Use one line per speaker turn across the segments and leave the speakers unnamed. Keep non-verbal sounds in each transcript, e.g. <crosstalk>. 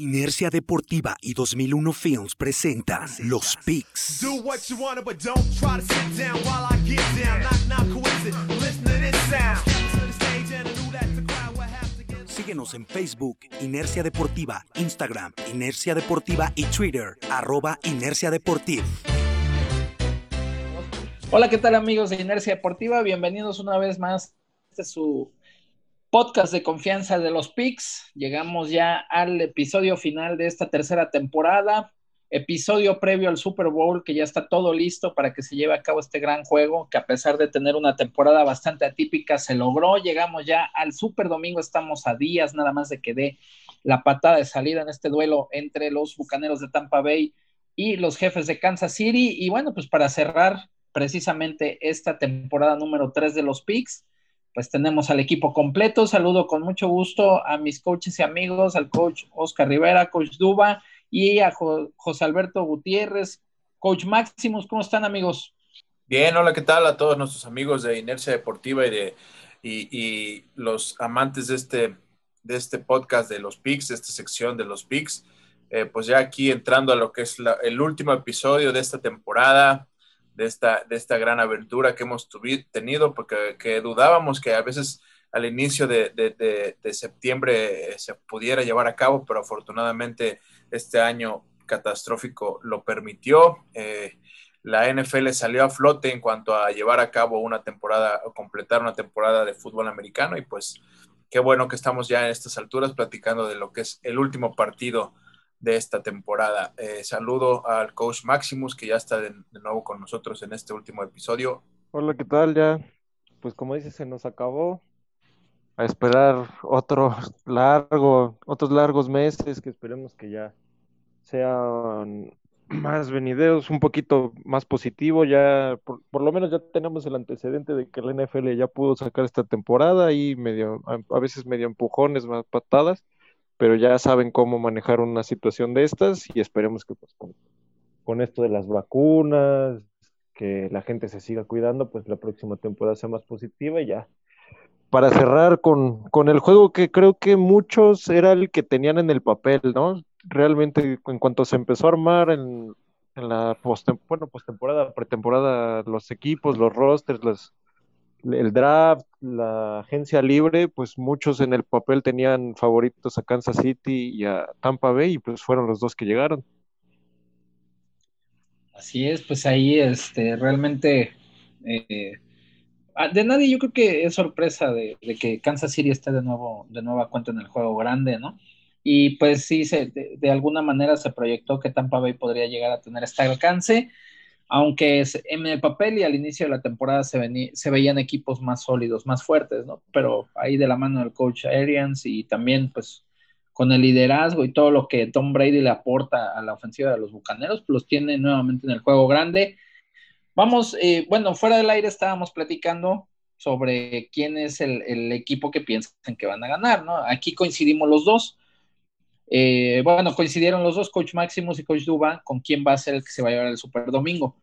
Inercia Deportiva y 2001 Films presentan Los Picks. Síguenos en Facebook, Inercia Deportiva, Instagram, Inercia Deportiva y Twitter, arroba Inercia Deportiva.
Hola, ¿qué tal amigos de Inercia Deportiva? Bienvenidos una vez más. Este es su podcast de confianza de los Picks. Llegamos ya al episodio final de esta tercera temporada, episodio previo al Super Bowl, que ya está todo listo para que se lleve a cabo este gran juego, que a pesar de tener una temporada bastante atípica, se logró. Llegamos ya al Super Domingo, estamos a días nada más de que dé la patada de salida en este duelo entre los Bucaneros de Tampa Bay y los jefes de Kansas City. Y bueno, pues para cerrar precisamente esta temporada número 3 de los Picks pues tenemos al equipo completo. Saludo con mucho gusto a mis coaches y amigos, al coach Oscar Rivera, coach Duba y a José Alberto Gutiérrez, coach Maximus. ¿Cómo están amigos?
Bien, hola, ¿qué tal a todos nuestros amigos de Inercia Deportiva y de y, los amantes de este, de este podcast de los PICs, de esta sección de los PICs? Eh, pues ya aquí entrando a lo que es el último episodio de esta temporada, de esta, de esta gran aventura que hemos tenido, porque que dudábamos que a veces al inicio de, septiembre se pudiera llevar a cabo, pero afortunadamente este año catastrófico lo permitió. Eh, la NFL salió a flote en cuanto a llevar a cabo una temporada o completar una temporada de fútbol americano y pues qué bueno que estamos ya en estas alturas platicando de lo que es el último partido de esta temporada. Eh, saludo al coach Maximus, que ya está de, nuevo con nosotros en este último episodio.
Hola, ¿qué tal? Ya, pues como dices, se nos acabó. A esperar otro <laughs> largo, otros largos meses que esperemos que ya sean <clears throat> más venideros, un poquito más positivo. Ya, por, por, lo menos ya tenemos el antecedente de que la NFL ya pudo sacar esta temporada y medio, a veces medio empujones, más patadas pero ya saben cómo manejar una situación de estas y esperemos que pues, con, esto de las vacunas, que la gente se siga cuidando, pues la próxima temporada sea más positiva y ya. Para cerrar con, con el juego que creo que muchos era el que tenían en el papel, ¿no? Realmente en cuanto se empezó a armar en, en la post, bueno, postemporada, pretemporada, los equipos, los rosters, las, el draft, la agencia libre, pues muchos en el papel tenían favoritos a Kansas City y a Tampa Bay y pues fueron los dos que llegaron.
Así es, pues ahí este, realmente eh, ah, de nadie yo creo que es sorpresa de, que Kansas City esté de nuevo de nueva cuenta en el juego grande, ¿no? Y pues sí, se, de, de alguna manera se proyectó que Tampa Bay podría llegar a tener este alcance aunque en el papel y al inicio de la temporada se, se veían equipos más sólidos, más fuertes, ¿no? Pero ahí de la mano del coach Arians y también pues con el liderazgo y todo lo que Tom Brady le aporta a la ofensiva de los Bucaneros, pues los tiene nuevamente en el juego grande. Vamos, eh, bueno, fuera del aire estábamos platicando sobre quién es el, el, equipo que piensan que van a ganar, ¿no? Aquí coincidimos los dos. Eh, bueno, coincidieron los dos, Coach Maximus y Coach Duba, con quién va a ser el que se va a llevar el Super Domingo.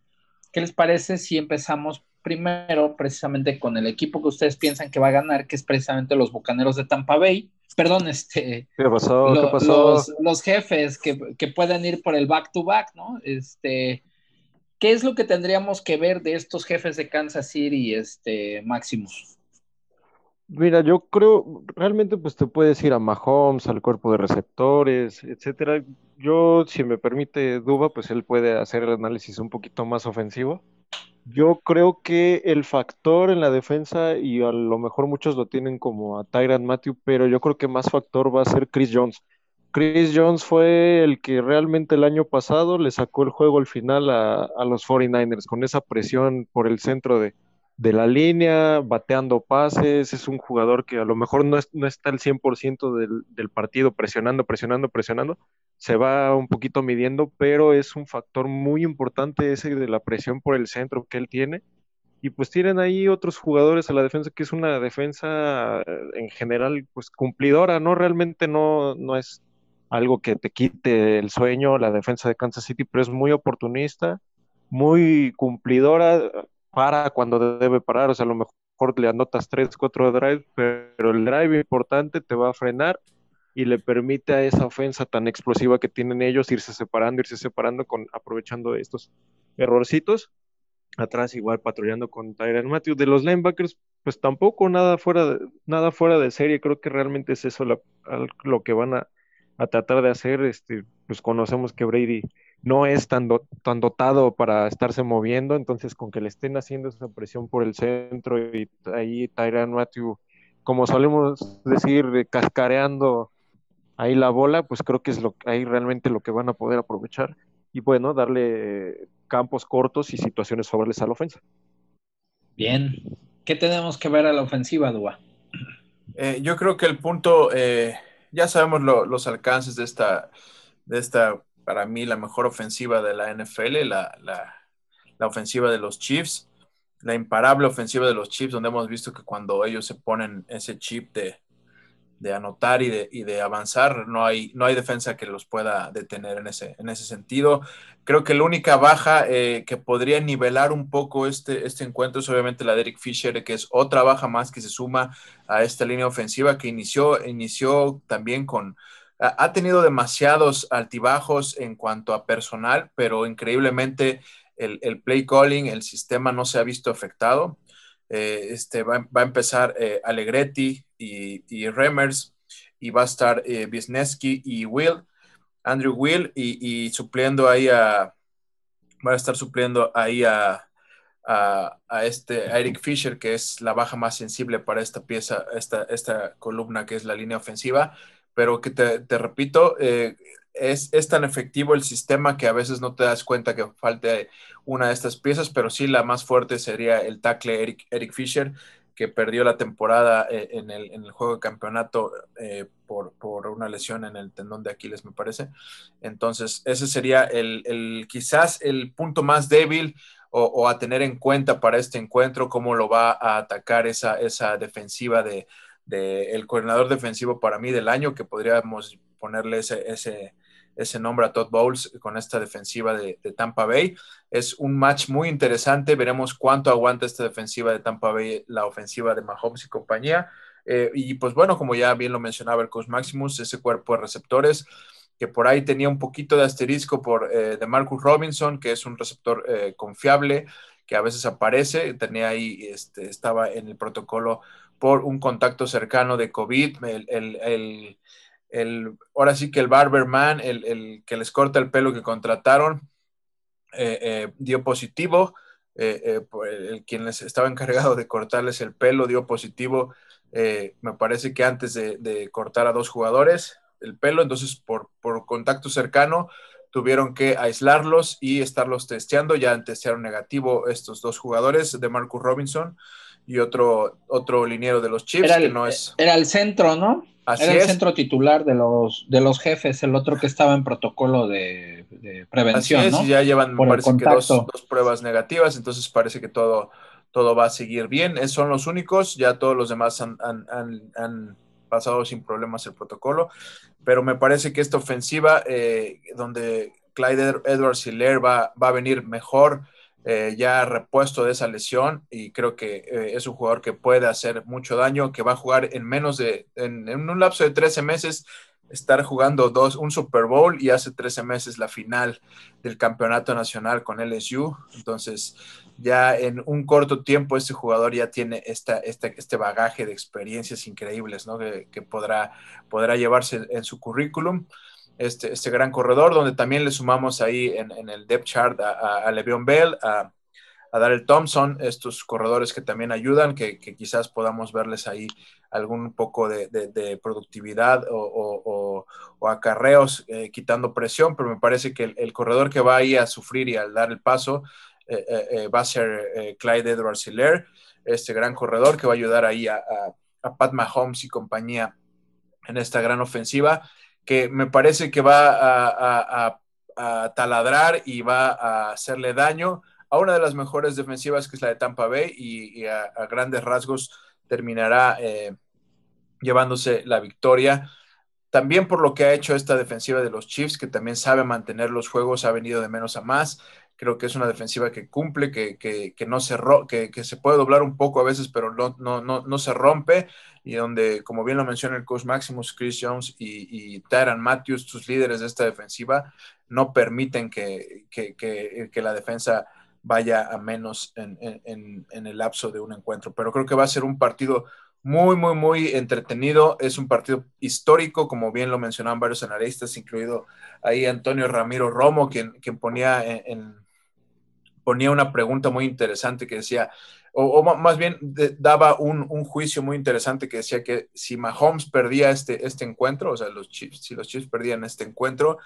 ¿Qué les parece si empezamos primero precisamente con el equipo que ustedes piensan que va a ganar, que es precisamente los Bucaneros de Tampa Bay? Perdón, este.
¿Qué pasó? ¿Qué
pasó? Los, jefes que, que, pueden ir por el back to back, ¿no? Este. ¿Qué es lo que tendríamos que ver de estos jefes de Kansas City, este, Maximus?
Mira, yo creo, realmente pues te puedes ir a Mahomes, al cuerpo de receptores, etcétera. Yo, si me permite Duba, pues él puede hacer el análisis un poquito más ofensivo. Yo creo que el factor en la defensa, y a lo mejor muchos lo tienen como a Tyran Matthew, pero yo creo que más factor va a ser Chris Jones. Chris Jones fue el que realmente el año pasado le sacó el juego al final a, a los 49ers, con esa presión por el centro de, de la línea, bateando pases, es un jugador que a lo mejor no, no está al 100% del, del partido presionando, presionando, presionando, se va un poquito midiendo, pero es un factor muy importante ese de la presión por el centro que él tiene. Y pues tienen ahí otros jugadores a la defensa, que es una defensa en general pues cumplidora, ¿no? Realmente no, no es algo que te quite el sueño, la defensa de Kansas City, pero es muy oportunista, muy cumplidora, para cuando debe parar, o sea, a lo mejor le anotas 3, 4 drives, pero el drive importante te va a frenar y le permite a esa ofensa tan explosiva que tienen ellos irse separando, irse separando, con, aprovechando estos errorcitos. Atrás igual patrullando con Tyron Matthew. De los linebackers, pues tampoco nada fuera de, nada fuera de serie. Creo que realmente es eso lo que van a, a tratar de hacer. Este, pues conocemos que Brady no es tan, tan dotado para estarse moviendo, entonces con que le estén haciendo esa presión por el centro y ahí Tyran Matthew, como solemos decir, cascareando ahí la bola, pues creo que es lo, ahí realmente lo que van a poder aprovechar y bueno, darle campos cortos y situaciones favorables a la ofensa.
Bien, ¿qué tenemos que ver a la ofensiva, Dua?
Eh, yo creo que el punto, eh, ya sabemos los alcances de esta, de esta para mí la mejor ofensiva de la NFL, la, la, ofensiva de los Chiefs, la imparable ofensiva de los Chiefs, donde hemos visto que cuando ellos se ponen ese chip de, de anotar y de, y de, avanzar, no hay, no hay defensa que los pueda detener en ese, en ese sentido. Creo que la única baja eh, que podría nivelar un poco este, este encuentro es obviamente la de Eric Fisher, que es otra baja más que se suma a esta línea ofensiva que inició, inició también con ha tenido demasiados altibajos en cuanto a personal, pero increíblemente el, play calling, el sistema no se ha visto afectado. Eh, este, va, a empezar eh, Allegretti y, Remers y va a estar eh, y Will, Andrew Will y, supliendo ahí a, va a estar supliendo ahí a, a, este Eric Fisher, que es la baja más sensible para esta pieza, esta, esta columna que es la línea ofensiva pero que te, repito, eh, es, tan efectivo el sistema que a veces no te das cuenta que falte una de estas piezas, pero sí la más fuerte sería el tackle Eric, Eric Fisher, que perdió la temporada eh, en, el, juego de campeonato eh, por, una lesión en el tendón de Aquiles, me parece. Entonces, ese sería el, quizás el punto más débil o, a tener en cuenta para este encuentro, cómo lo va a atacar esa, esa defensiva de, del coordinador defensivo para mí del año, que podríamos ponerle ese, ese, ese nombre a Todd Bowles con esta defensiva de, Tampa Bay. Es un match muy interesante, veremos cuánto aguanta esta defensiva de Tampa Bay, la ofensiva de Mahomes y compañía. Eh, y pues bueno, como ya bien lo mencionaba el Coach Maximus, ese cuerpo de receptores que por ahí tenía un poquito de asterisco por eh, de Marcus Robinson, que es un receptor eh, confiable, que a veces aparece, tenía ahí, este, estaba en el protocolo por un contacto cercano de COVID, el, ahora sí que el barberman, el, que les corta el pelo que contrataron, eh, eh, dio positivo, eh, el, quien les estaba encargado de cortarles el pelo dio positivo, me parece que antes de, cortar a dos jugadores el pelo, entonces por, por contacto cercano tuvieron que aislarlos y estarlos testeando, ya testearon negativo estos dos jugadores de Marcus Robinson y otro, otro liniero de los Chiefs,
era el,
que no es.
Era el centro, ¿no? era el centro titular de los, de los jefes, el otro que estaba en protocolo de, prevención. Así es,
ya llevan, parece que dos, pruebas negativas, entonces parece que todo, todo va a seguir bien. Es, son los únicos, ya todos los demás han, han, pasado sin problemas el protocolo, pero me parece que esta ofensiva, eh, donde Clyde Edwards Hiller va, va a venir mejor eh, ya repuesto de esa lesión y creo que eh, es un jugador que puede hacer mucho daño, que va a jugar en menos de, en, un lapso de 13 meses, estar jugando dos, un Super Bowl y hace 13 meses la final del campeonato nacional con LSU. Entonces, ya en un corto tiempo este jugador ya tiene esta, este bagaje de experiencias increíbles que, que podrá, podrá llevarse en su currículum este, este gran corredor, donde también le sumamos ahí en, el depth chart a, a, Le'Veon Bell, a, a Darrell Thompson, estos corredores que también ayudan, que, quizás podamos verles ahí algún poco de, productividad o, acarreos eh, quitando presión, pero me parece que el, corredor que va ahí a sufrir y al dar el paso eh, eh, va a ser Clyde Edwards Hiller, este gran corredor que va a ayudar ahí a, a Pat Mahomes y compañía en esta gran ofensiva que me parece que va a, taladrar y va a hacerle daño a una de las mejores defensivas que es la de Tampa Bay y, a, grandes rasgos terminará eh, llevándose la victoria. También por lo que ha hecho esta defensiva de los Chiefs, que también sabe mantener los juegos, ha venido de menos a más. Creo que es una defensiva que cumple, que, que, no se que, que, se puede doblar un poco a veces, pero no, no, no, no se rompe. Y donde, como bien lo menciona el coach Maximus, Chris Jones y, y Tyron Matthews, sus líderes de esta defensiva, no permiten que, que la defensa vaya a menos en, en, en, el lapso de un encuentro. Pero creo que va a ser un partido muy, muy, muy entretenido. Es un partido histórico, como bien lo mencionaban varios analistas, incluido ahí Antonio Ramiro Romo, quien, quien ponía en, ponía una pregunta muy interesante que decía, o, más bien daba un, un, juicio muy interesante que decía que si Mahomes perdía este, este encuentro, o sea, los si los Chiefs perdían este encuentro,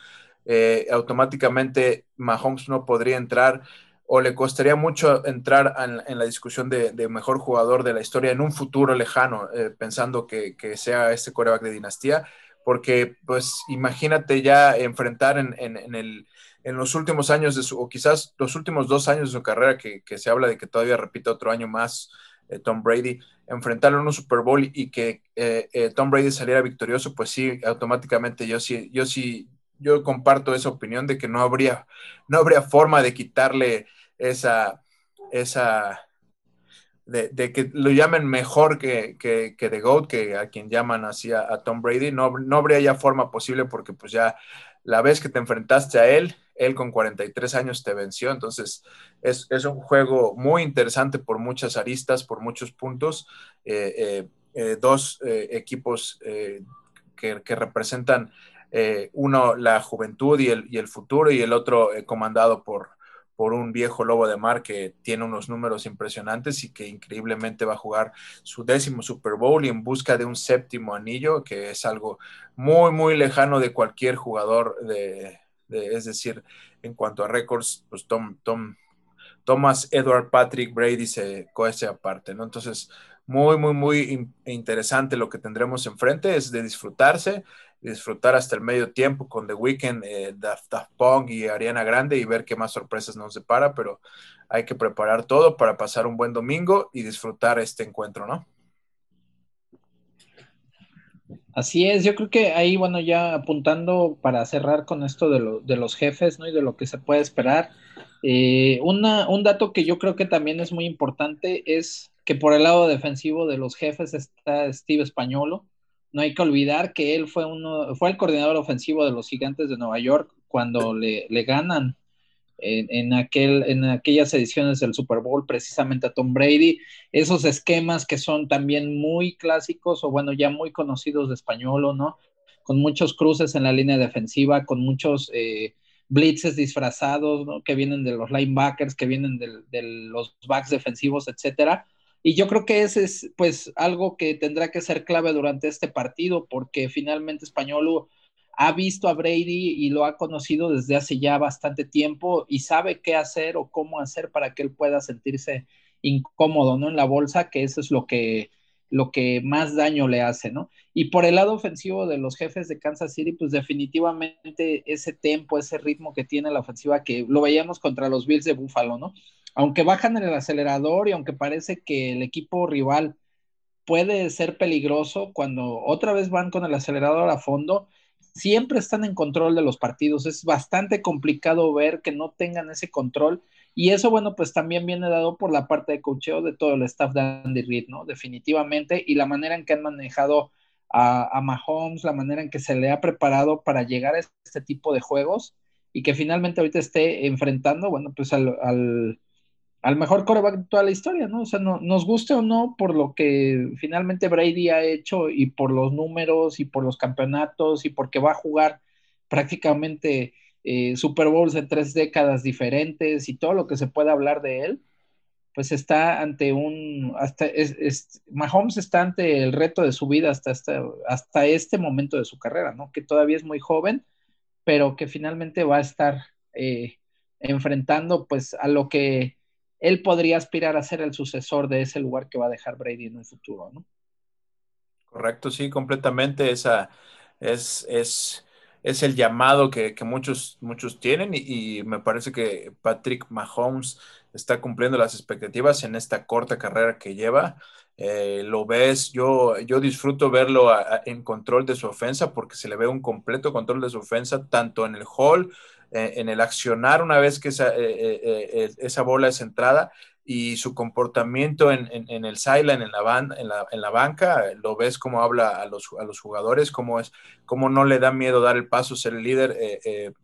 eh, automáticamente Mahomes no podría entrar o le costaría mucho entrar en, la discusión de, mejor jugador de la historia en un futuro lejano, eh, pensando que, sea este coreback de dinastía, porque pues imagínate ya enfrentar en, el, en los últimos años de su, o quizás los últimos dos años de su carrera, que, se habla de que todavía repita otro año más eh, Tom Brady, enfrentarlo en un Super Bowl y que eh, Tom Brady saliera victorioso, pues sí, automáticamente yo sí, yo sí, yo comparto esa opinión de que no habría, no habría forma de quitarle esa, esa de, que lo llamen mejor que, que, que, The GOAT, que a quien llaman así a, Tom Brady, no, no, habría ya forma posible porque pues ya la vez que te enfrentaste a él, él con 43 años te venció, entonces es, un juego muy interesante por muchas aristas, por muchos puntos, eh, eh, eh, dos equipos que, representan uno la juventud y el futuro y el otro comandado por, por un viejo lobo de mar que tiene unos números impresionantes y que increíblemente va a jugar su décimo Super Bowl y en busca de un séptimo anillo, que es algo muy, muy lejano de cualquier jugador de, es decir, en cuanto a récords, pues Tom, Tom, Thomas Edward Patrick Brady se cohese aparte, ¿no? Entonces, muy, muy, muy interesante lo que tendremos enfrente, es de disfrutarse disfrutar hasta el medio tiempo con The Weeknd, eh, Daft, Punk y Ariana Grande y ver qué más sorpresas nos depara, pero hay que preparar todo para pasar un buen domingo y disfrutar este encuentro, ¿no?
Así es, yo creo que ahí, bueno, ya apuntando para cerrar con esto de, de los jefes, ¿no? Y de lo que se puede esperar. Eh, una, un dato que yo creo que también es muy importante es que por el lado defensivo de los jefes está Steve Españolo, no hay que olvidar que él fue uno, fue el coordinador ofensivo de los gigantes de Nueva York cuando le, ganan en, aquel, en aquellas ediciones del Super Bowl precisamente a Tom Brady, esos esquemas que son también muy clásicos o bueno, ya muy conocidos de español, ¿no? Con muchos cruces en la línea defensiva, con muchos eh, blitzes disfrazados, ¿no? Que vienen de los linebackers, que vienen de los backs defensivos, etcétera y yo creo que ese es pues algo que tendrá que ser clave durante este partido, porque finalmente Españolo ha visto a Brady y lo ha conocido desde hace ya bastante tiempo y sabe qué hacer o cómo hacer para que él pueda sentirse incómodo, ¿no? En la bolsa, que eso es lo que, lo que más daño le hace, ¿no? Y por el lado ofensivo de los jefes de Kansas City, pues definitivamente ese tempo, ese ritmo que tiene la ofensiva, que lo veíamos contra los Bills de Buffalo, ¿no? Aunque bajan el acelerador y aunque parece que el equipo rival puede ser peligroso, cuando otra vez van con el acelerador a fondo, siempre están en control de los partidos. Es bastante complicado ver que no tengan ese control. Y eso, bueno, pues también viene dado por la parte de cocheo de todo el staff de Andy Reid, ¿no? Definitivamente. Y la manera en que han manejado a, Mahomes, la manera en que se le ha preparado para llegar a este tipo de juegos y que finalmente ahorita esté enfrentando, bueno, pues al al mejor coreback de toda la historia, ¿no? O sea, no, nos guste o no por lo que finalmente Brady ha hecho y por los números y por los campeonatos y porque va a jugar prácticamente eh, Super Bowls en tres décadas diferentes y todo lo que se puede hablar de él, pues está ante un, hasta, es, Mahomes está ante el reto de su vida hasta, hasta, hasta este momento de su carrera, ¿no? Que todavía es muy joven, pero que finalmente va a estar eh, enfrentando pues a lo que él podría aspirar a ser el sucesor de ese lugar que va a dejar Brady en un futuro, ¿no?
Correcto, sí, completamente. Esa es, es, es el llamado que, muchos, muchos tienen y, me parece que Patrick Mahomes está cumpliendo las expectativas en esta corta carrera que lleva. eh, lo ves, yo, yo disfruto verlo en control de su ofensa porque se le ve un completo control de su ofensa, tanto en el hall, eh, en el accionar una vez que esa, eh, esa, bola es entrada y su comportamiento en, en, el sideline, en la, en, la, en la banca, lo ves cómo habla a los, a los jugadores, cómo, es, cómo no le da miedo dar el paso, ser el líder,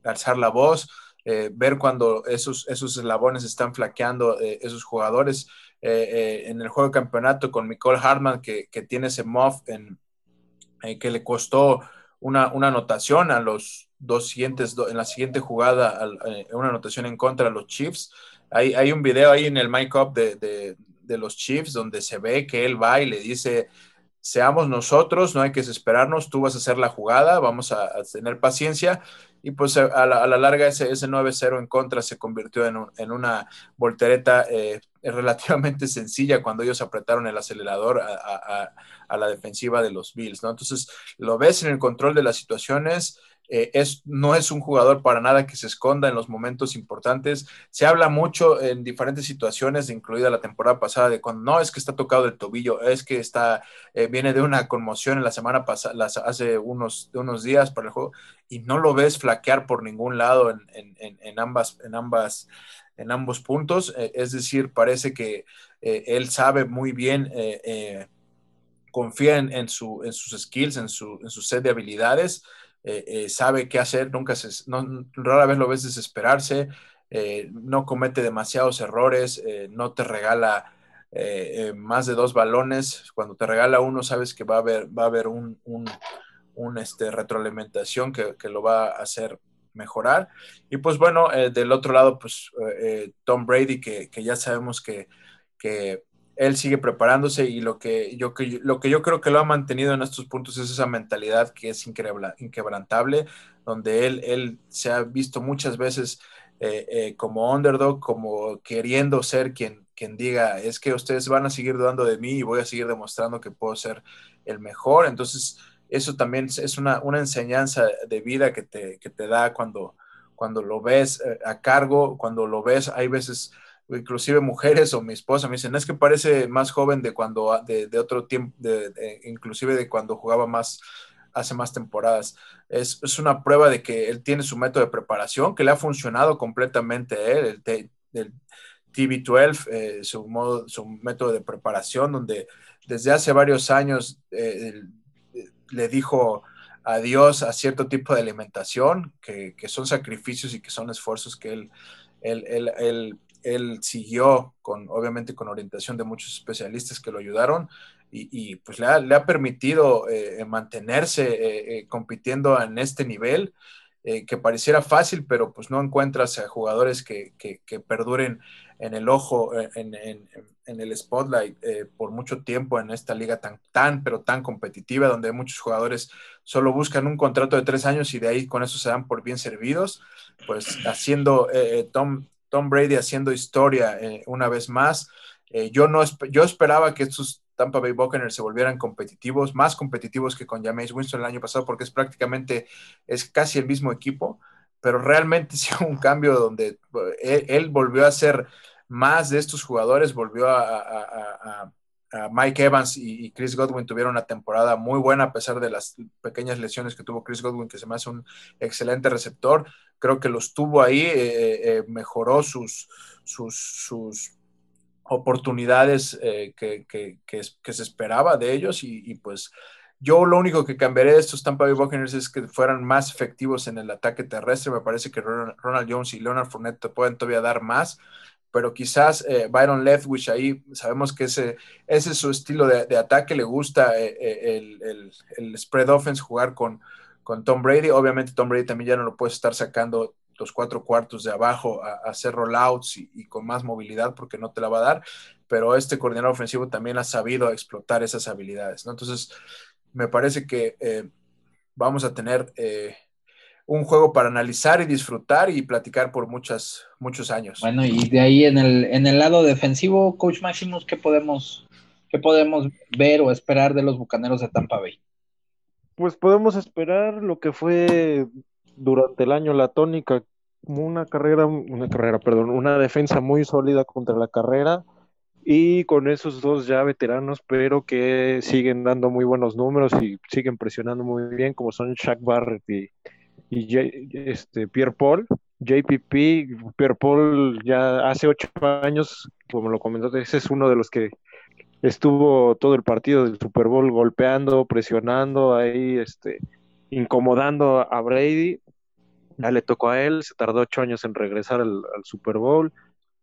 alzar la voz. ver cuando esos, esos eslabones están flaqueando esos jugadores, eh, eh, en el juego de campeonato con Nicole Hartman, que, tiene ese muff en, eh, que le costó una, una, anotación a los dos siguientes, en la siguiente jugada, una anotación en contra de los Chiefs. Hay, hay un video ahí en el mic up de, de, los Chiefs donde se ve que él va y le dice, seamos nosotros, no hay que desesperarnos, tú vas a hacer la jugada, vamos a, tener paciencia. Y pues a la, larga ese, ese 9-0 en contra se convirtió en, en una voltereta eh, <laughs> relativamente sencilla cuando ellos apretaron el acelerador a, a, la defensiva de los Bills, ¿no? Entonces lo ves en el control de las situaciones, eh, es, no es un jugador para nada que se esconda en los momentos importantes. Se habla mucho en diferentes situaciones, incluida la temporada pasada, de cuando no es que está tocado el tobillo, es que está, eh, viene de una conmoción en la semana pasada, hace unos, unos días para el juego, y no lo ves flaquear por ningún lado en, en, en ambas, en ambas, en ambos puntos. Eh, es decir, parece que él sabe muy bien confía en, su, en, sus skills, en su, en su set de habilidades. Eh, eh, sabe qué hacer, nunca se, rara vez lo ves desesperarse, eh, no comete demasiados errores, no te regala más de dos balones, cuando te regala uno sabes que va a haber, va a haber un, un, este, retroalimentación que, que, lo va a hacer mejorar. Y pues bueno, del otro lado, pues Tom Brady, que, que ya sabemos que, que él sigue preparándose y lo que, yo, lo que yo creo que lo ha mantenido en estos puntos es esa mentalidad que es inquebrantable, donde él, él se ha visto muchas veces eh, eh, como underdog, como queriendo ser quien, quien diga, es que ustedes van a seguir dudando de mí y voy a seguir demostrando que puedo ser el mejor. Entonces, eso también es una, enseñanza de vida que te, que te da cuando, cuando lo ves eh, a cargo, cuando lo ves, hay veces inclusive mujeres o mi esposa me dicen, es que parece más joven de cuando, de, de otro tiempo, inclusive de cuando jugaba más, hace más temporadas. Es, es, una prueba de que él tiene su método de preparación, que le ha funcionado completamente él, el, el TV12, eh, su, modo, su método de preparación, donde desde hace varios años eh, le dijo adiós a cierto tipo de alimentación, que, que, son sacrificios y que son esfuerzos que él, él siguió con, obviamente, con orientación de muchos especialistas que lo ayudaron y, pues le ha, permitido eh, mantenerse eh, eh, compitiendo en este nivel que pareciera fácil, pero pues no encuentras a jugadores que, perduren en el ojo, en, el spotlight por mucho tiempo en esta liga tan, tan, pero tan competitiva, donde muchos jugadores solo buscan un contrato de tres años y de ahí con eso se dan por bien servidos, pues haciendo Tom, Tom Brady haciendo historia eh, una vez más. Eh, yo, no, yo esperaba que estos Tampa Bay Buccaneers se volvieran competitivos, más competitivos que con Jameis Winston el año pasado, porque es prácticamente, es casi el mismo equipo, pero realmente <laughs> sí un cambio donde eh, él, volvió a ser más de estos jugadores, volvió a, Mike Evans y, Chris Godwin tuvieron una temporada muy buena a pesar de las pequeñas lesiones que tuvo Chris Godwin, que se me hace un excelente receptor creo que los tuvo ahí, eh, eh, eh, mejoró sus, sus, oportunidades que, se esperaba de ellos y, pues yo lo único que cambiaré de estos Tampa Bay Buccaneers es que fueran más efectivos en el ataque terrestre. Me parece que Ronald Jones y Leonard Fournette pueden todavía dar más, pero quizás Byron Leftwich ahí, sabemos que ese, ese es su estilo de, ataque, le gusta el, el, spread offense, jugar con, con Tom Brady. Obviamente Tom Brady también ya no lo puede estar sacando los cuatro cuartos de abajo a, hacer rollouts y, con más movilidad porque no te la va a dar, pero este coordinador ofensivo también ha sabido explotar esas habilidades, ¿no? Entonces, me parece que eh, vamos a tener eh, un juego para analizar y disfrutar y platicar por muchas, muchos años.
Bueno, y de ahí en el, en el lado defensivo, Coach Maximus, ¿qué podemos, ¿qué podemos ver o esperar de los Bucaneros de Tampa Bay?
pues podemos esperar lo que fue durante el año la tónica, como una carrera, una carrera, perdón, una defensa muy sólida contra la carrera y con esos dos ya veteranos, pero que siguen dando muy buenos números y siguen presionando muy bien, como son Shaq Barrett y, este, Pierre Paul. JPP, Pierre Paul ya hace ocho años, como lo comentó, ese es uno de los que estuvo todo el partido del Super Bowl golpeando, presionando, ahí este, incomodando a Brady. Ya le tocó a él, se tardó ocho años en regresar al, Super Bowl.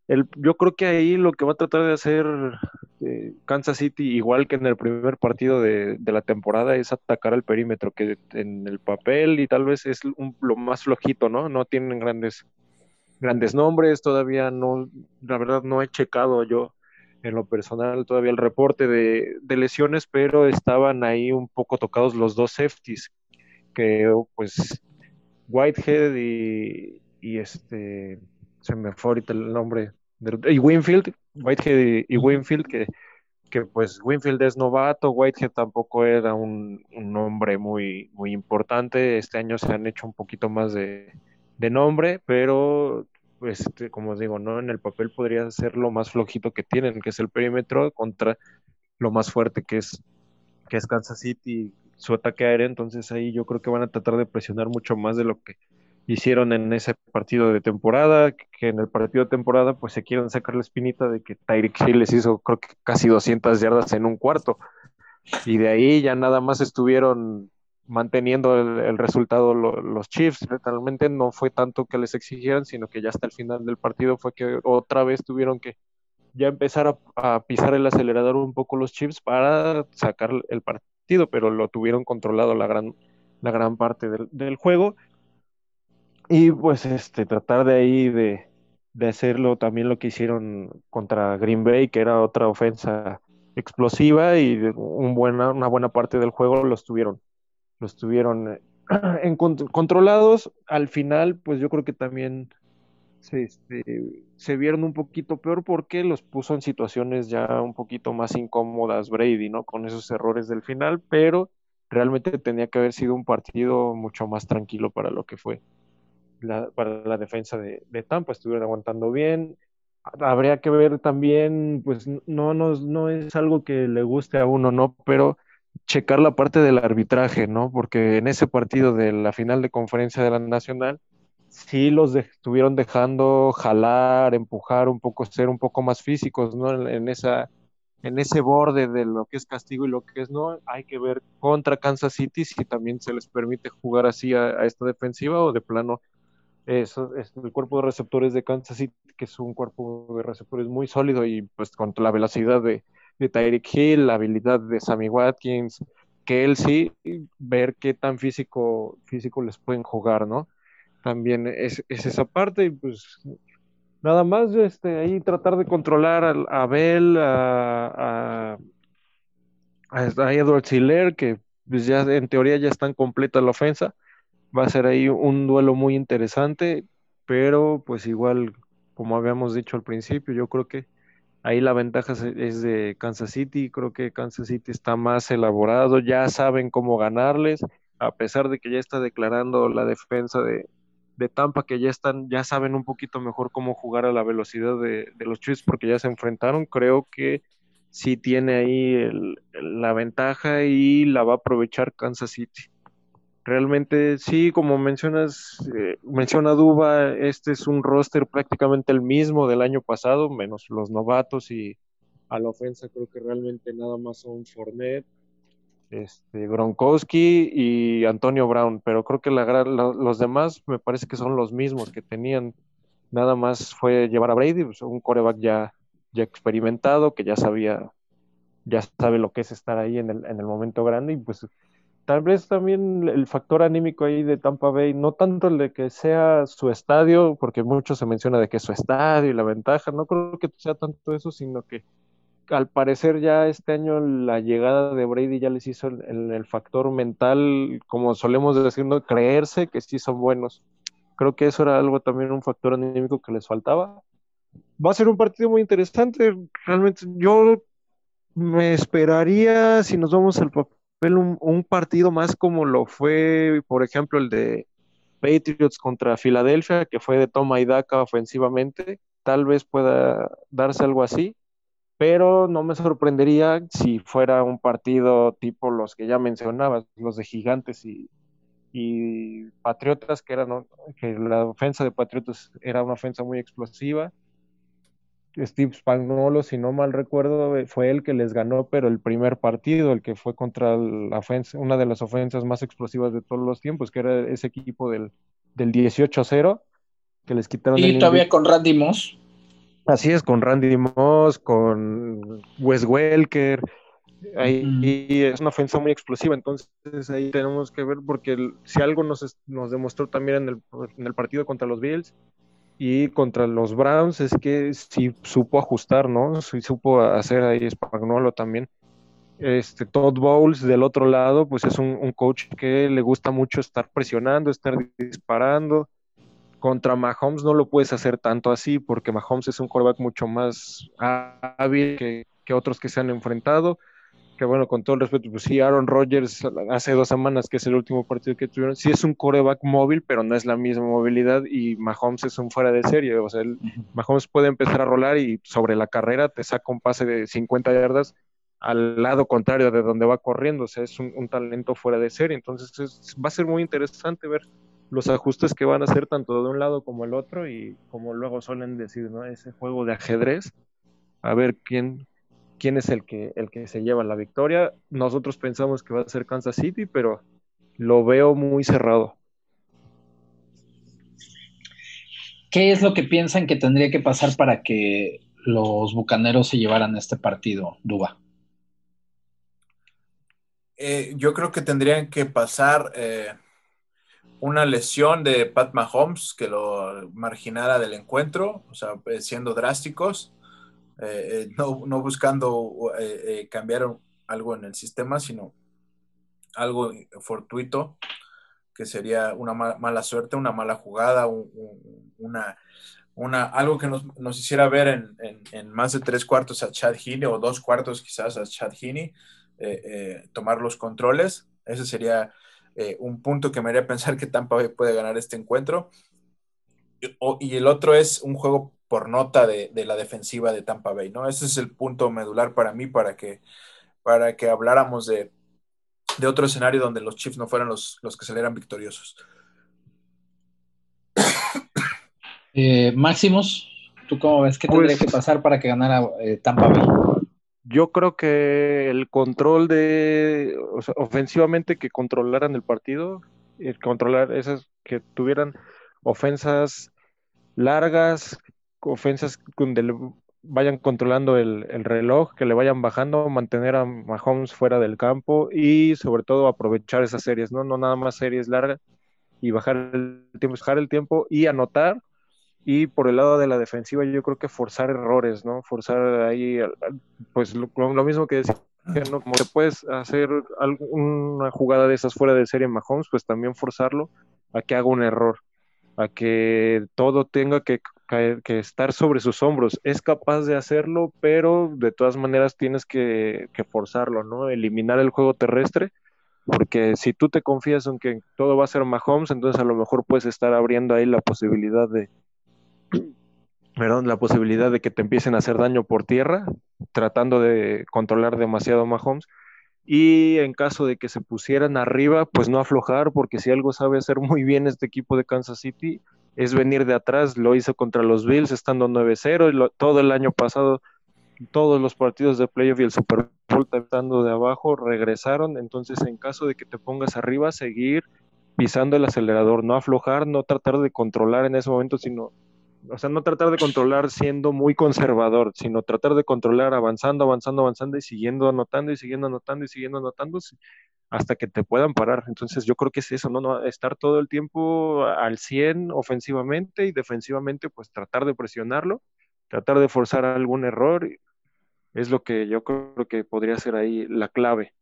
El, yo creo que ahí lo que va a tratar de hacer eh, Kansas City, igual que en el primer partido de, la temporada, es atacar al perímetro, que en el papel y tal vez es lo más flojito, ¿no? No tienen grandes, grandes nombres, todavía no, la verdad no he checado yo en lo personal todavía el reporte de, lesiones, pero estaban ahí un poco tocados los dos safeties, que pues Whitehead y, este, se me fue ahorita el nombre, y Winfield, Whitehead y, Winfield, que, que pues Winfield es novato, Whitehead tampoco era un, un nombre muy, muy importante, este año se han hecho un poquito más de, de nombre, pero este, como digo, ¿no? En el papel podría ser lo más flojito que tienen, que es el perímetro, contra lo más fuerte que es, que es Kansas City, su ataque aéreo. Entonces ahí yo creo que van a tratar de presionar mucho más de lo que hicieron en ese partido de temporada, que en el partido de temporada pues se quieren sacar la espinita de que Tyreek Hill les hizo creo que casi 200 yardas en un cuarto. Y de ahí ya nada más estuvieron manteniendo el, resultado los Chiefs. Realmente no fue tanto que les exigieran, sino que ya hasta el final del partido fue que otra vez tuvieron que ya empezar a, pisar el acelerador un poco los Chiefs para sacar el partido, pero lo tuvieron controlado la gran, la gran parte del, juego. Y pues este, tratar de ahí de, de hacerlo también lo que hicieron contra Green Bay, que era otra ofensa explosiva y un buena, una buena parte del juego lo estuvieron los tuvieron <clears throat> en controlados. Al final, pues yo creo que también se, este, se vieron un poquito peor porque los puso en situaciones ya un poquito más incómodas Brady, ¿no? Con esos errores del final, pero realmente tenía que haber sido un partido mucho más tranquilo para lo que fue la, para la defensa de, Tampa. Estuvieron aguantando bien. Habría que ver también, pues no, no, no es algo que le guste a uno, ¿no? Pero checar la parte del arbitraje, ¿no? Porque en ese partido de la final de conferencia de la Nacional, sí los estuvieron dejando jalar, empujar un poco, ser un poco más físicos, ¿no? En, esa, en ese borde de lo que es castigo y lo que es no, hay que ver contra Kansas City si también se les permite jugar así a, esta defensiva o de plano es el cuerpo de receptores de Kansas City, que es un cuerpo de receptores muy sólido y pues contra la velocidad de, de Tyreek Hill, la habilidad de Sammy Watkins, que él sí, ver qué tan físico, físico les pueden jugar, ¿no? También es, esa parte y pues nada más este, ahí tratar de controlar a, a Bell, a, a, Edward Siller, que pues ya en teoría ya están completa la ofensa. Va a ser ahí un duelo muy interesante, pero pues igual, como habíamos dicho al principio, yo creo que Ahí la ventaja es de Kansas City, creo que Kansas City está más elaborado, ya saben cómo ganarles, a pesar de que ya está declarando la defensa de, Tampa, que ya están, ya saben un poquito mejor cómo jugar a la velocidad de, los Chiefs porque ya se enfrentaron, creo que sí tiene ahí la ventaja y la va a aprovechar Kansas City. Realmente sí, como mencionas, eh, menciona Duba, este es un roster prácticamente el mismo del año pasado, menos los novatos y a la ofensa creo que realmente nada más son Fournette, este, Gronkowski y Antonio Brown, pero creo que la, los demás me parece que son los mismos que tenían, nada más fue llevar a Brady, pues, un coreback ya, ya experimentado, que ya sabía, ya sabe lo que es estar ahí en el, en el momento grande y pues tal vez también el factor anímico ahí de Tampa Bay, no tanto el de que sea su estadio, porque mucho se menciona de que es su estadio y la ventaja, no creo que sea tanto eso, sino que al parecer ya este año la llegada de Brady ya les hizo el, el factor mental, como solemos decir, ¿no? creerse que sí son buenos. Creo que eso era algo también un factor anímico que les faltaba. Va a ser un partido muy interesante. Realmente yo me esperaría, si nos vamos al papel, un, partido más como lo fue, por ejemplo, el de Patriots contra Filadelfia, que fue de toma y daca ofensivamente, tal vez pueda darse algo así, pero no me sorprendería si fuera un partido tipo los que ya mencionabas, los de Gigantes y, y Patriotas, que eran que la ofensa de Patriotas era una ofensa muy explosiva. Steve Spagnuolo, si no mal recuerdo, eh, fue el que les ganó, pero el primer partido, el que fue contra la ofensa, una de las ofensas más explosivas de todos los tiempos, que era ese equipo del, del 18-0, que les quitaron.
Y todavía con Randy Moss.
Así es, con Randy Moss, con Wes Welker, Ahí es una ofensa muy explosiva, entonces ahí tenemos que ver, porque si algo nos, nos demostró también en el, en el, partido contra los Bills y contra los Browns es que sí supo ajustar, ¿no? Sí supo hacer ahí Spagnuolo también. Este, Todd Bowles del otro lado, pues es un, coach que le gusta mucho estar presionando, estar disparando. Contra Mahomes no lo puedes hacer tanto así, porque Mahomes es un quarterback mucho más hábil que otros que se han enfrentado que bueno, con todo el respeto, pues sí, Aaron Rodgers hace dos semanas, que es el último partido que tuvieron, sí es un coreback móvil, pero no es la misma movilidad y Mahomes es un fuera de serie, o sea, Mahomes puede empezar a rolar y sobre la carrera te saca un pase de 50 yardas al lado contrario de donde va corriendo, o sea, es un, talento fuera de serie, entonces va a ser muy interesante ver los ajustes que van a hacer tanto de un lado como el otro y como luego suelen decir, ¿no? Ese juego de ajedrez, a ver quién, quién es el que, el que se lleva la victoria. Nosotros pensamos que va a ser Kansas City, pero lo veo muy cerrado.
¿Qué es lo que piensan que tendría que pasar para que los Bucaneros se llevaran este partido, Duba?
Eh, yo creo que tendrían que pasar eh, una lesión de Pat Mahomes que lo marginara del encuentro, o sea, eh, siendo drásticos. Eh, eh, no, buscando eh, cambiar algo en el sistema, sino algo fortuito, que sería una mala, suerte, una mala jugada, una, una, algo que nos, nos hiciera ver en, en, más de tres cuartos a Chad Heaney o dos cuartos quizás a Chad Heaney, tomar los controles. Ese sería un punto que me haría <laughs> pensar que Tampa puede ganar este encuentro. y el otro es un juego por nota de, la defensiva de Tampa Bay, ¿no? Ese es el punto medular para mí para que, para que habláramos de, otro escenario donde los Chiefs no fueran los, los que salieran victoriosos. <coughs>
Eh, Máximos, ¿tú cómo ves? ¿Qué tendría que pues pasar para que ganara eh, Tampa Bay?
Yo creo que el control de, ofensivamente, que controlaran el partido, el controlar esas, que tuvieran ofensas largas, ofensas donde vayan controlando el, reloj, que le vayan bajando, mantener a Mahomes fuera del campo y sobre todo aprovechar esas series, ¿no? No nada más series largas y bajar el tiempo, bajar el tiempo y anotar. Y por el lado de la defensiva, yo creo que forzar errores, ¿no? Forzar ahí, pues lo, mismo que decía, ¿no? Como que puedes hacer una jugada de esas fuera de serie en Mahomes, pues también forzarlo a que haga un error, a que todo tenga que que estar sobre sus hombros. Es capaz de hacerlo, pero de todas maneras tienes que, forzarlo, ¿no? Eliminar el juego terrestre, porque si tú te confías en que todo va a ser Mahomes, entonces a lo mejor puedes estar abriendo ahí la posibilidad de, <clears throat> perdón, la posibilidad de que te empiecen a hacer daño por tierra, tratando de controlar demasiado Mahomes. Y en caso de que se pusieran arriba, pues no aflojar, porque si algo sabe hacer muy bien este equipo de Kansas City, es venir de atrás, lo hizo contra los Bills estando 9-0, todo el año pasado, todos los partidos de playoff y el Super Bowl estando de abajo, regresaron, entonces en caso de que te pongas arriba, seguir pisando el acelerador, no aflojar, no tratar de controlar en ese momento, sino, o sea, no tratar de controlar siendo muy conservador, sino tratar de controlar avanzando, avanzando, avanzando y siguiendo anotando y siguiendo anotando y siguiendo anotando hasta que te puedan parar. Entonces yo creo que es eso, ¿no? no estar todo el tiempo al 100 ofensivamente y defensivamente, pues tratar de presionarlo, tratar de forzar algún error, es lo que yo creo que podría ser ahí la clave.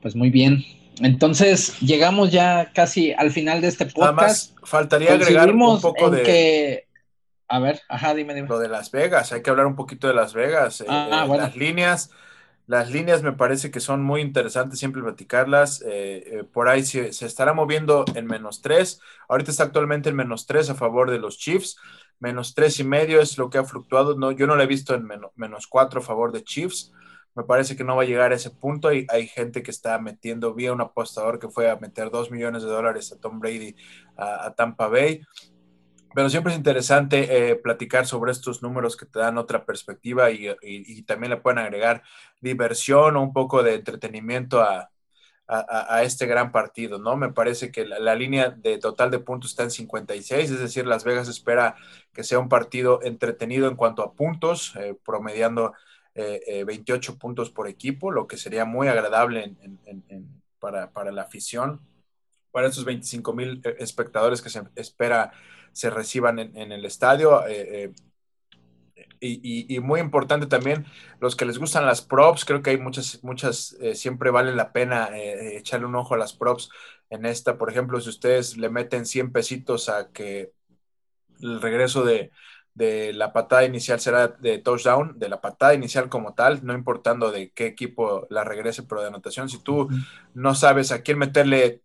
Pues muy bien. Entonces llegamos ya casi al final de este podcast.
Nada faltaría agregar un poco de
que... A ver, ajá, dime, dime.
Lo de Las Vegas, hay que hablar un poquito de Las Vegas. Eh, ah, eh, las líneas Las líneas me parece que son muy interesantes siempre platicarlas. Eh, eh, por ahí se, estará moviendo en menos tres. Ahorita está actualmente en menos tres a favor de los Chiefs. Menos tres y medio es lo que ha fluctuado. No, yo no lo he visto en menos, cuatro a favor de Chiefs. Me parece que no va a llegar a ese punto. Hay, hay gente que está metiendo, vía un apostador que fue a meter dos millones de dólares a Tom Brady a Tampa Bay. Pero siempre es interesante eh, platicar sobre estos números que te dan otra perspectiva y, también le pueden agregar diversión o un poco de entretenimiento a, este gran partido, ¿no? Me parece que la, línea de total de puntos está en 56, es decir, Las Vegas espera que sea un partido entretenido en cuanto a puntos, eh, promediando 28 eh, puntos por equipo, lo que sería muy agradable para, para la afición, para estos 25 mil espectadores que se espera se reciban en, el estadio. Eh, eh, y, muy importante también, los que les gustan las props, creo que hay muchas, muchas, eh, siempre vale la pena echarle un ojo a las props en esta. Por ejemplo, si ustedes le meten 100 pesitos a que el regreso de, de la patada inicial será de touchdown, de la patada inicial como tal, no importando de qué equipo la regrese, pero de anotación. Si tú no sabes a quién meterle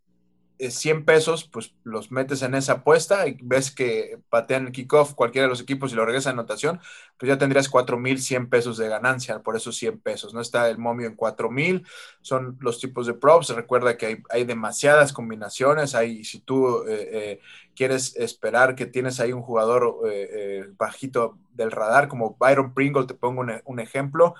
100 eh, pesos, pues los metes en esa apuesta y ves que patean el kickoff cualquiera de los equipos y lo regresa a anotación, pues ya tendrías 4,100 pesos de ganancia por esos 100 pesos. No está el momio en 4,000, son los tipos de props. Recuerda que hay, demasiadas combinaciones. Hay, si tú eh, eh, quieres esperar que tienes ahí un jugador bajito del radar, como Byron Pringle, te pongo un ejemplo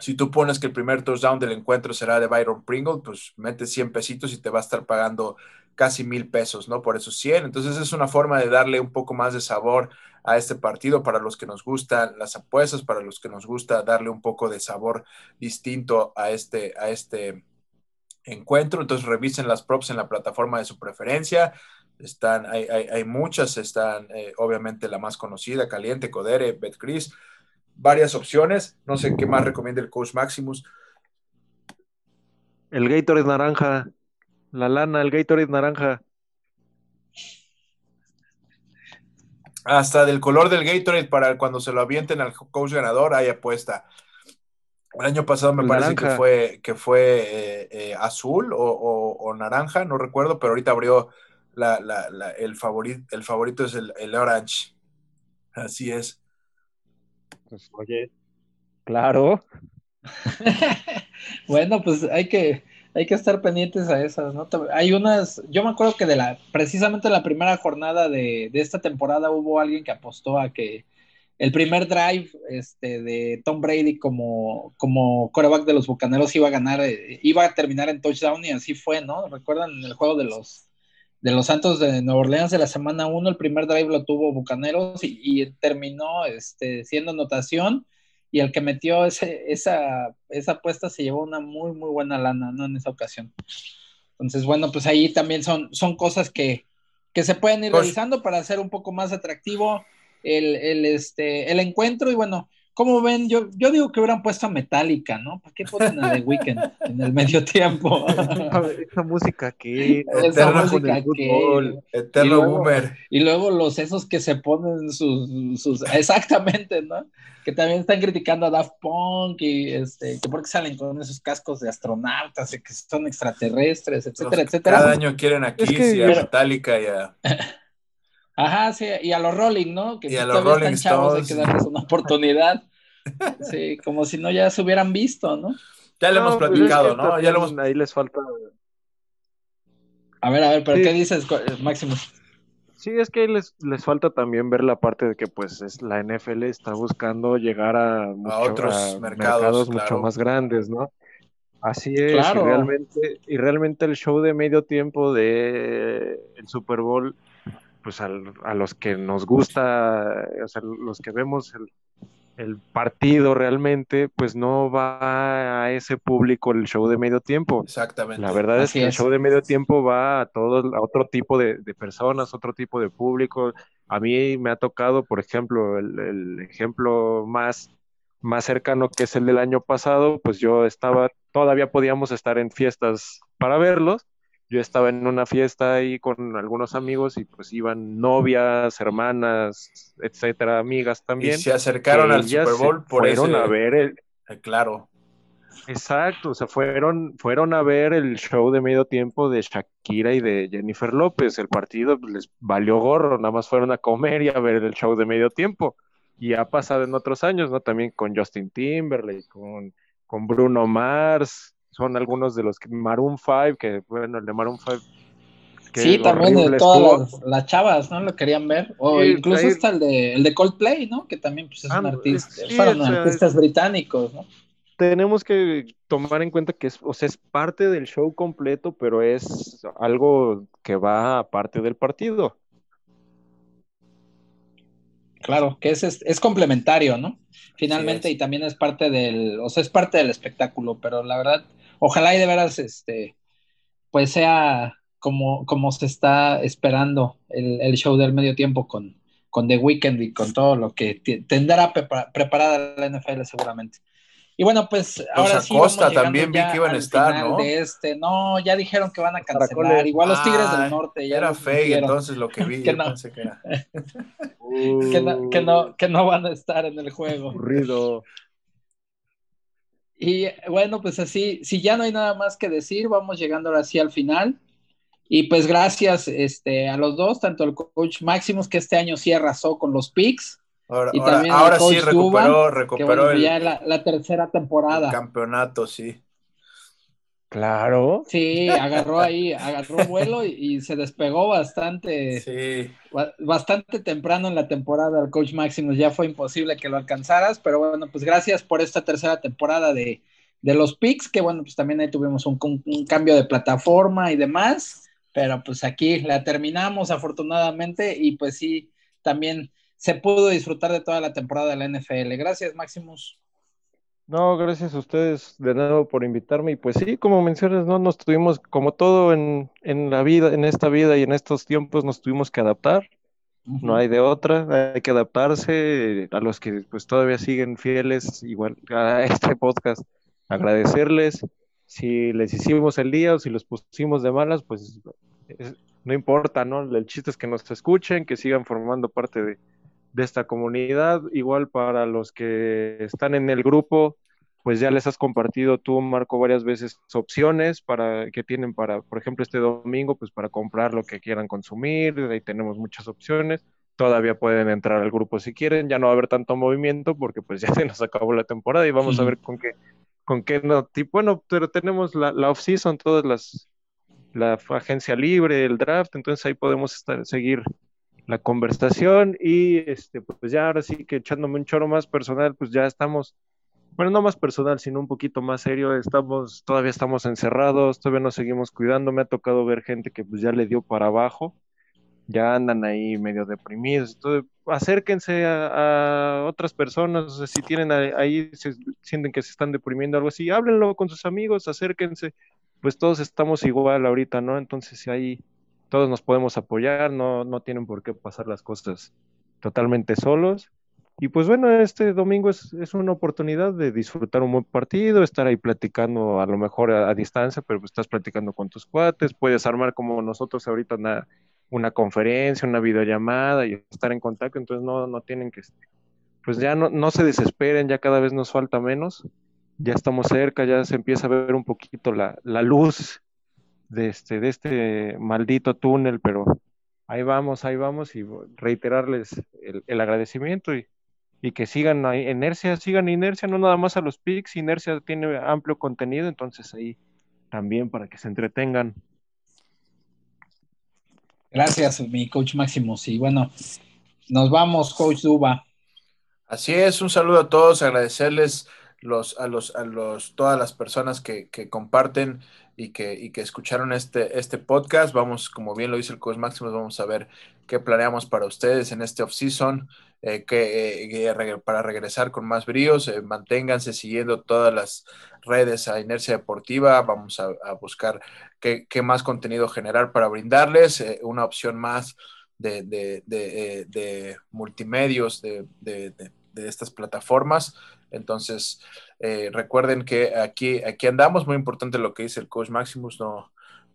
si tú pones que el primer touchdown del encuentro será de Byron Pringle, pues metes 100 pesitos y te va a estar pagando casi mil pesos, ¿no? Por esos 100. Entonces es una forma de darle un poco más de sabor a este partido para los que nos gustan las apuestas, para los que nos gusta darle un poco de sabor distinto a este, a este encuentro. Entonces revisen las props en la plataforma de su preferencia. Están, hay, hay, muchas, están eh, obviamente la más conocida, Caliente, Codere, BetCris varias opciones. No sé qué más recomienda el coach Maximus.
El Gatorade naranja. La lana, el Gatorade naranja.
Hasta del color del Gatorade para cuando se lo avienten al coach ganador, hay apuesta. El año pasado me parece que fue, que fue eh, eh, azul o, naranja, no recuerdo, pero ahorita abrió el, favorito, el favorito es el, el orange. Así es.
Pues, oye, claro. <laughs>
bueno, pues hay que, hay que estar pendientes a esas, ¿no? Hay unas, yo me acuerdo que de la, precisamente la primera jornada de, esta temporada hubo alguien que apostó a que el primer drive este, de Tom Brady como, como coreback de los Bucaneros iba a ganar, eh, iba a terminar en touchdown y así fue, ¿no? ¿Recuerdan el juego de los, de los Santos de Nueva Orleans de la semana 1, el primer drive lo tuvo Bucaneros y, terminó este, siendo anotación y el que metió ese, esa, esa apuesta se llevó una muy, muy buena lana, ¿no? En esa ocasión. Entonces, bueno, pues ahí también son, son cosas que, que se pueden ir pues realizando para hacer un poco más atractivo el, el, este, el encuentro y bueno, ¿Cómo ven? Yo, yo digo que hubieran puesto a Metallica, ¿no? ¿Para qué ponen a The <laughs> Weeknd en el medio tiempo?
Esa música que
Eterno música que Eterno y boomer.
Y luego los esos que se ponen sus, sus, exactamente, ¿no? Que también están criticando a Daft Punk y este, que porque salen con esos cascos de astronautas y que son extraterrestres, etcétera, etcétera.
Cada año quieren aquí y a Metallica y a <laughs>
Ajá, sí, y a los Rolling, ¿no?
Que y a los Rolling Stones.
Hay que darles una oportunidad. Sí, como si no ya se hubieran visto, ¿no?
Ya lo hemos pues platicado, ¿no? Ya lo hemos...
Ahí les falta.
A ver, a ver, pero ¿qué dices, Máximo?
Sí, es que les, les falta también ver la parte de que pues es, la NFL está buscando llegar a,
otros mercados,
mucho más grandes, ¿no? Así es, y, realmente, y realmente el show de medio tiempo de el Super Bowl pues a los que nos gusta, o sea, los que vemos el, partido realmente, pues no va a ese público el show de medio tiempo.
Exactamente.
La verdad es que el show de medio tiempo va a todo, a otro tipo de, personas, otro tipo de público. A mí me ha tocado, por ejemplo, el, ejemplo más, más cercano que es el del año pasado, pues yo estaba, todavía podíamos estar en fiestas para verlos yo estaba en una fiesta ahí con algunos amigos y pues iban novias, hermanas, etcétera, amigas también.
Y se acercaron al Super Bowl por
fueron a ver el...
Eh, claro.
Exacto, o sea, fueron, fueron a ver el show de medio tiempo de Shakira y de Jennifer López. El partido pues, les valió gorro, nada más fueron a comer y a ver el show de medio tiempo. Y ha pasado en otros años, ¿no? También con Justin Timberlake, con, con Bruno Mars, son algunos de los que Maroon 5, que bueno, el de Maroon 5
sí, también de todas las, chavas, ¿no? Lo querían ver. O incluso está el de, el de Coldplay, ¿no? Que también pues, es un ah, artista, fueron artistas británicos, ¿no?
Tenemos que tomar en cuenta que es, o sea, es parte del show completo, pero es algo que va aparte del partido.
Claro, que es, es, complementario, ¿no? Finalmente, y también es parte del, o sea, es parte del espectáculo, pero la verdad, ojalá y de veras, este, pues sea como, como se está esperando el, show del medio tiempo con, con The Weeknd y con todo lo que tendrá preparada la NFL seguramente. Y bueno, pues ahora sí.
Costa también vi que iban a estar, ¿no?
De este. No, ya dijeron que van a cancelar. Igual los Tigres del Norte. Ya
era fake entonces lo que vi. <laughs>
que, no. <laughs> que, no, que, no, que no van a estar en el juego.
Ruido.
Y bueno, pues así, si ya no hay nada más que decir, vamos llegando ahora sí al final. Y pues gracias este, a los dos, tanto el coach Maximus, que este año sí arrasó con los picks.
Ahora, y también ahora, sí recuperó, recuperó el,
ya la, la, tercera temporada. El
campeonato, sí.
Claro.
Sí, agarró ahí, agarró vuelo y, se despegó bastante,
sí.
bastante temprano en la temporada el coach Maximus. Ya fue imposible que lo alcanzaras, pero bueno, pues gracias por esta tercera temporada de, de los picks, que bueno, pues también ahí tuvimos un, un cambio de plataforma y demás pero pues aquí la terminamos afortunadamente y pues sí, también se pudo disfrutar de toda la temporada de la NFL. Gracias, Máximos.
No, gracias a ustedes de nuevo por invitarme. Y pues sí, como mencionas, no nos tuvimos, como todo en, la vida, en esta vida y en estos tiempos, nos tuvimos que adaptar. No hay de otra, hay que adaptarse. A los que pues todavía siguen fieles, igual a <laughs> este podcast, agradecerles si les hicimos el día o si los pusimos de malas, pues no importa, ¿no? El chiste es que nos escuchen, que sigan formando parte de, esta comunidad. Igual para los que están en el grupo, pues ya les has compartido tú, Marco, varias veces opciones para que tienen para, por ejemplo, este domingo, pues para comprar lo que quieran consumir. Ahí tenemos muchas opciones. Todavía pueden entrar al grupo si quieren. Ya no va a haber tanto movimiento porque pues <laughs> ya se nos acabó la temporada y vamos a ver con qué con qué no, tipo, bueno, pero tenemos la, la off-season, todas las, la agencia libre, el draft, entonces ahí podemos estar, seguir la conversación y este, pues ya ahora sí que echándome un choro más personal, pues ya estamos, bueno, no más personal, sino un poquito más serio, estamos, todavía estamos encerrados, todavía nos seguimos cuidando, me ha tocado ver gente que pues ya le dio para abajo, ya andan ahí medio deprimidos. Entonces, acérquense a, otras personas, si tienen ahí, se sienten que se están deprimiendo algo así, háblenlo con sus amigos, acérquense, pues todos estamos igual ahorita, ¿no? Entonces ahí todos nos podemos apoyar, no, no tienen por qué pasar las cosas totalmente solos. Y pues bueno, este domingo es, es una oportunidad de disfrutar un buen partido, estar ahí platicando a lo mejor a, distancia, pero pues estás platicando con tus cuates, puedes armar como nosotros ahorita una, una conferencia, una videollamada y estar en contacto, entonces no, no tienen que, pues ya no, no se desesperen, ya cada vez nos falta menos, ya estamos cerca, ya se empieza a ver un poquito la, la luz de este, de este maldito túnel, pero ahí vamos, ahí vamos y reiterarles el, el agradecimiento y, y, que sigan ahí, inercia, sigan inercia, no nada más a los pics, inercia tiene amplio contenido, entonces ahí también para que se entretengan
Gracias, mi coach Máximos. Y bueno, nos vamos, coach Duba.
Así es, un saludo a todos, agradecerles los, a, los, a los, todas las personas que, que comparten y que, y que, escucharon este, este podcast. Vamos, como bien lo dice el coach Máximos, vamos a ver qué planeamos para ustedes en este off-season. Eh, que, eh, para regresar con más bríos, eh, manténganse siguiendo todas las redes a Inercia Deportiva, vamos a, buscar qué, más contenido generar para brindarles, una opción más de, de multimedios de, estas plataformas. Entonces, recuerden que aquí, aquí andamos, muy importante lo que dice el coach Maximus, no,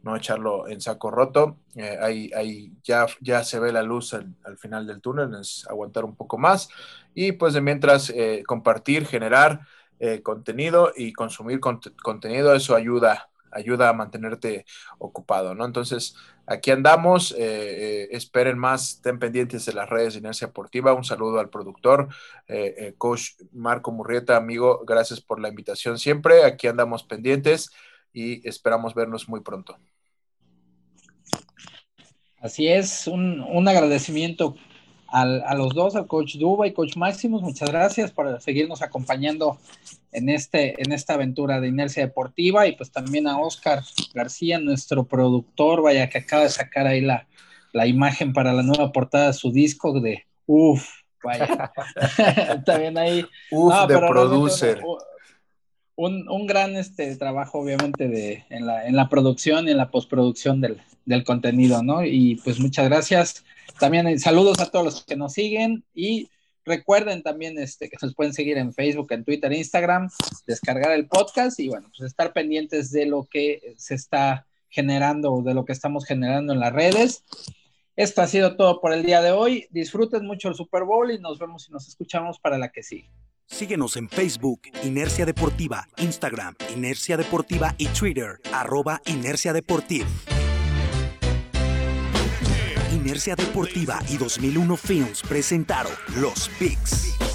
no echarlo en saco roto. Eh, ahí, ya, ya se ve la luz al, final del túnel, es aguantar un poco más. Y pues de mientras eh, compartir, generar eh, contenido y consumir contenido, eso ayuda, ayuda a mantenerte ocupado, ¿no? Entonces, aquí andamos, eh, eh, esperen más, estén pendientes de las redes de Inercia Deportiva, un saludo al productor, coach Marco Murrieta, amigo, gracias por la invitación siempre, aquí andamos pendientes y esperamos vernos muy pronto.
Así es, un, un agradecimiento a los dos, al coach Duba y coach Máximos, muchas gracias por seguirnos acompañando en, este, en esta aventura de inercia deportiva y pues también a Oscar García, nuestro productor, vaya que acaba de sacar ahí la, la imagen para la nueva portada de su disco de uff, vaya, <laughs> también ahí.
Uf, de producer.
Un, un, gran este, trabajo, obviamente, de, en, la, en la producción y en la postproducción del, del contenido, ¿no? Y pues muchas gracias también eh, saludos a todos los que nos siguen y recuerden también este, que nos pueden seguir en Facebook, en Twitter, Instagram, descargar el podcast y bueno, pues estar pendientes de lo que se está generando o de lo que estamos generando en las redes. Esto ha sido todo por el día de hoy. Disfruten mucho el Super Bowl y nos vemos y nos escuchamos para la que sigue.
Síguenos en Facebook, Inercia Deportiva, Instagram, Inercia Deportiva y Twitter, arroba Inercia Deportiva. Inercia Deportiva y 2001 Films presentaron Los Picks.